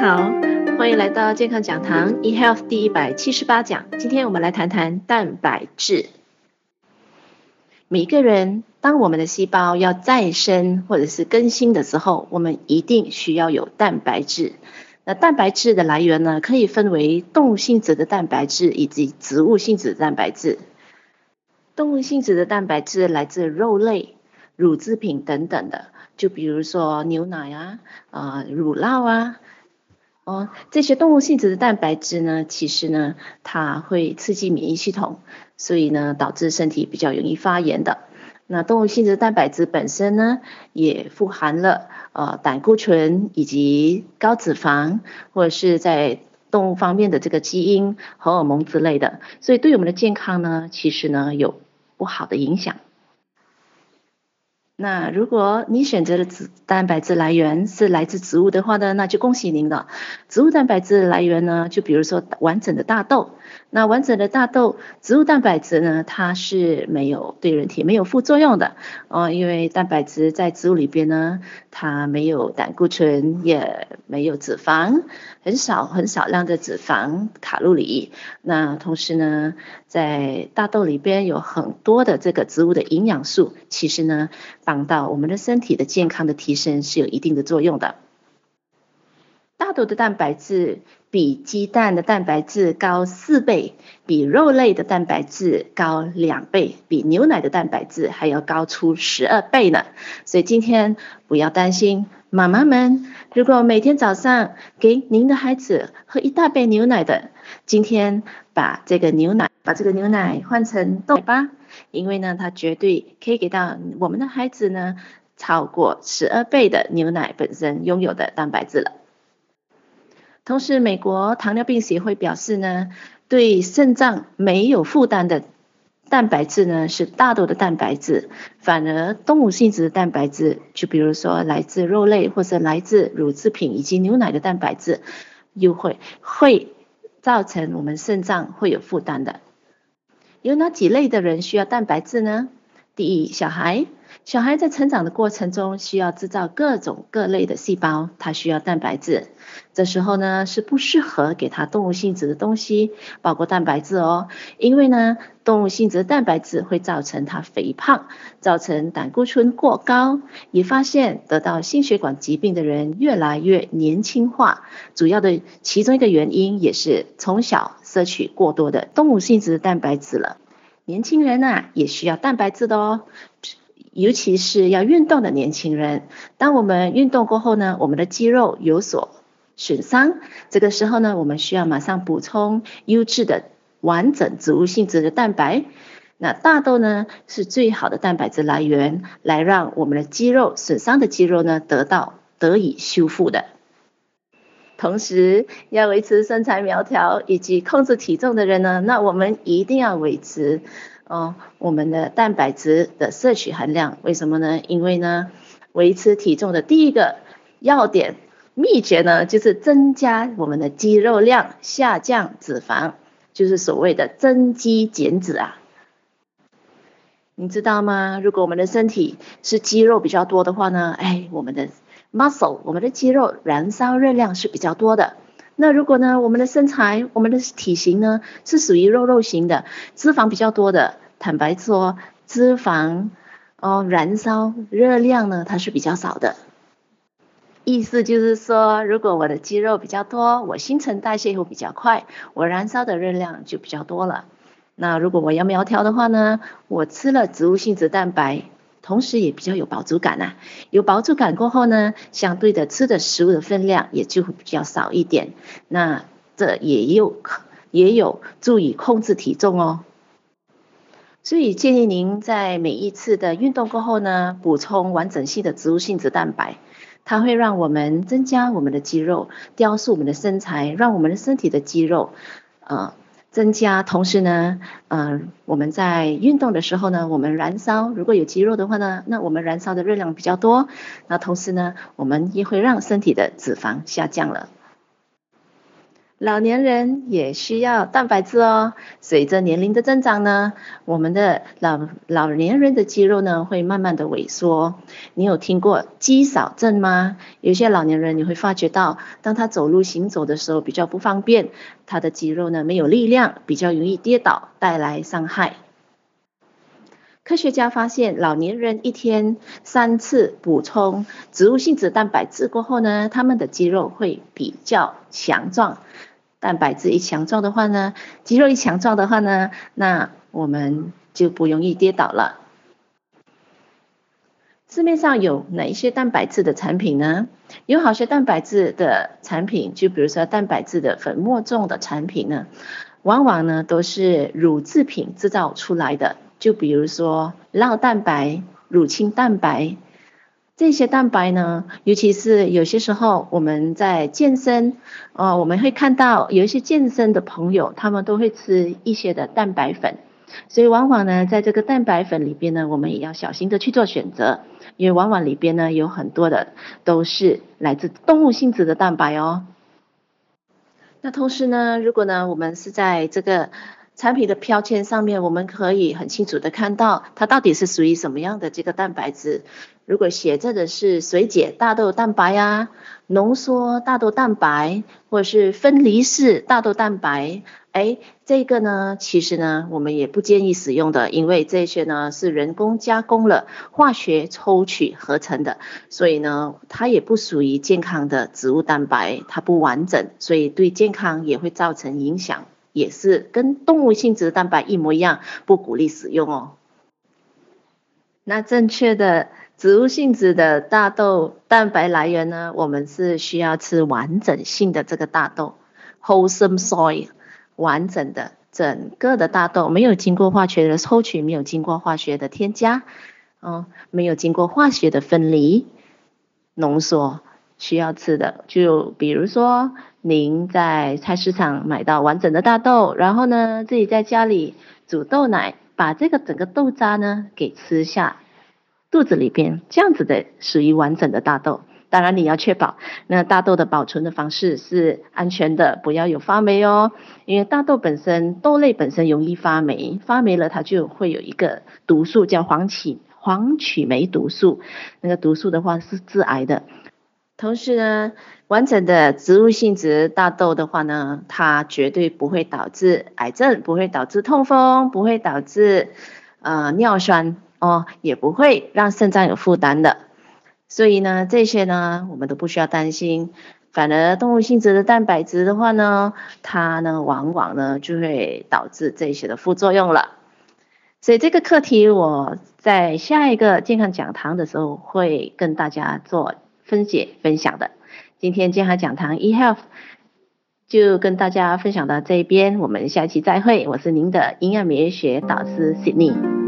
好，欢迎来到健康讲堂 eHealth 第一百七十八讲。今天我们来谈谈蛋白质。每个人，当我们的细胞要再生或者是更新的时候，我们一定需要有蛋白质。那蛋白质的来源呢，可以分为动物性质的蛋白质以及植物性质的蛋白质。动物性质的蛋白质来自肉类、乳制品等等的，就比如说牛奶啊、啊、呃、乳酪啊，哦，这些动物性质的蛋白质呢，其实呢，它会刺激免疫系统，所以呢，导致身体比较容易发炎的。那动物性质蛋白质本身呢，也富含了呃胆固醇以及高脂肪，或者是在动物方面的这个基因、荷尔蒙之类的，所以对我们的健康呢，其实呢有不好的影响。那如果你选择的植蛋白质来源是来自植物的话呢，那就恭喜您了。植物蛋白质来源呢，就比如说完整的大豆。那完整的大豆植物蛋白质呢，它是没有对人体没有副作用的哦，因为蛋白质在植物里边呢，它没有胆固醇，也没有脂肪，很少很少量的脂肪卡路里。那同时呢，在大豆里边有很多的这个植物的营养素，其实呢，帮到我们的身体的健康的提升是有一定的作用的。大豆的蛋白质比鸡蛋的蛋白质高四倍，比肉类的蛋白质高两倍，比牛奶的蛋白质还要高出十二倍呢。所以今天不要担心，妈妈们，如果每天早上给您的孩子喝一大杯牛奶的，今天把这个牛奶把这个牛奶换成豆奶吧，因为呢，它绝对可以给到我们的孩子呢超过十二倍的牛奶本身拥有的蛋白质了。同时，美国糖尿病协会表示呢，对肾脏没有负担的蛋白质呢是大豆的蛋白质，反而动物性质的蛋白质，就比如说来自肉类或者来自乳制品以及牛奶的蛋白质，又会会造成我们肾脏会有负担的。有哪几类的人需要蛋白质呢？第一，小孩。小孩在成长的过程中，需要制造各种各类的细胞，他需要蛋白质。这时候呢，是不适合给他动物性质的东西，包括蛋白质哦，因为呢，动物性质的蛋白质会造成他肥胖，造成胆固醇过高。也发现得到心血管疾病的人越来越年轻化，主要的其中一个原因也是从小摄取过多的动物性质的蛋白质了。年轻人啊，也需要蛋白质的哦。尤其是要运动的年轻人，当我们运动过后呢，我们的肌肉有所损伤，这个时候呢，我们需要马上补充优质的完整植物性质的蛋白。那大豆呢，是最好的蛋白质来源，来让我们的肌肉损伤的肌肉呢，得到得以修复的。同时，要维持身材苗条以及控制体重的人呢，那我们一定要维持。哦，我们的蛋白质的摄取含量，为什么呢？因为呢，维持体重的第一个要点秘诀呢，就是增加我们的肌肉量，下降脂肪，就是所谓的增肌减脂啊。你知道吗？如果我们的身体是肌肉比较多的话呢，哎，我们的 muscle，我们的肌肉燃烧热量是比较多的。那如果呢，我们的身材、我们的体型呢，是属于肉肉型的，脂肪比较多的，坦白说，脂肪哦，燃烧热量呢，它是比较少的。意思就是说，如果我的肌肉比较多，我新陈代谢会比较快，我燃烧的热量就比较多了。那如果我要苗条的话呢，我吃了植物性脂蛋白。同时也比较有饱足感啊，有饱足感过后呢，相对的吃的食物的分量也就会比较少一点，那这也有也有助于控制体重哦。所以建议您在每一次的运动过后呢，补充完整性的植物性脂蛋白，它会让我们增加我们的肌肉，雕塑我们的身材，让我们的身体的肌肉，呃。增加，同时呢，嗯、我们在运动的时候呢，我们燃烧，如果有肌肉的话呢，那我们燃烧的热量比较多，那同时呢，我们也会让身体的脂肪下降了。老年人也需要蛋白质哦。随着年龄的增长呢，我们的老老年人的肌肉呢会慢慢的萎缩。你有听过肌少症吗？有些老年人你会发觉到，当他走路行走的时候比较不方便，他的肌肉呢没有力量，比较容易跌倒，带来伤害。科学家发现，老年人一天三次补充植物性质蛋白质过后呢，他们的肌肉会比较强壮。蛋白质一强壮的话呢，肌肉一强壮的话呢，那我们就不容易跌倒了。市面上有哪一些蛋白质的产品呢？有好些蛋白质的产品，就比如说蛋白质的粉末状的产品呢，往往呢都是乳制品制造出来的。就比如说酪蛋白、乳清蛋白这些蛋白呢，尤其是有些时候我们在健身，呃，我们会看到有一些健身的朋友，他们都会吃一些的蛋白粉，所以往往呢，在这个蛋白粉里边呢，我们也要小心的去做选择，因为往往里边呢有很多的都是来自动物性质的蛋白哦。那同时呢，如果呢我们是在这个产品的标签上面，我们可以很清楚的看到它到底是属于什么样的这个蛋白质。如果写着的是水解大豆蛋白啊、浓缩大豆蛋白，或者是分离式大豆蛋白，哎，这个呢，其实呢，我们也不建议使用的，因为这些呢是人工加工了、化学抽取合成的，所以呢，它也不属于健康的植物蛋白，它不完整，所以对健康也会造成影响。也是跟动物性质的蛋白一模一样，不鼓励使用哦。那正确的植物性质的大豆蛋白来源呢？我们是需要吃完整性的这个大豆，wholesome soy，完整的整个的大豆，没有经过化学的抽取，没有经过化学的添加，嗯，没有经过化学的分离、浓缩。需要吃的，就比如说您在菜市场买到完整的大豆，然后呢，自己在家里煮豆奶，把这个整个豆渣呢给吃下肚子里边，这样子的属于完整的大豆。当然你要确保那大豆的保存的方式是安全的，不要有发霉哦，因为大豆本身豆类本身容易发霉，发霉了它就会有一个毒素叫黄曲黄曲霉毒素，那个毒素的话是致癌的。同时呢，完整的植物性质大豆的话呢，它绝对不会导致癌症，不会导致痛风，不会导致呃尿酸哦，也不会让肾脏有负担的。所以呢，这些呢我们都不需要担心。反而动物性质的蛋白质的话呢，它呢往往呢就会导致这些的副作用了。所以这个课题我在下一个健康讲堂的时候会跟大家做。分解分享的，今天健康讲堂 eHealth 就跟大家分享到这边，我们下期再会。我是您的营养美学导师 Sydney。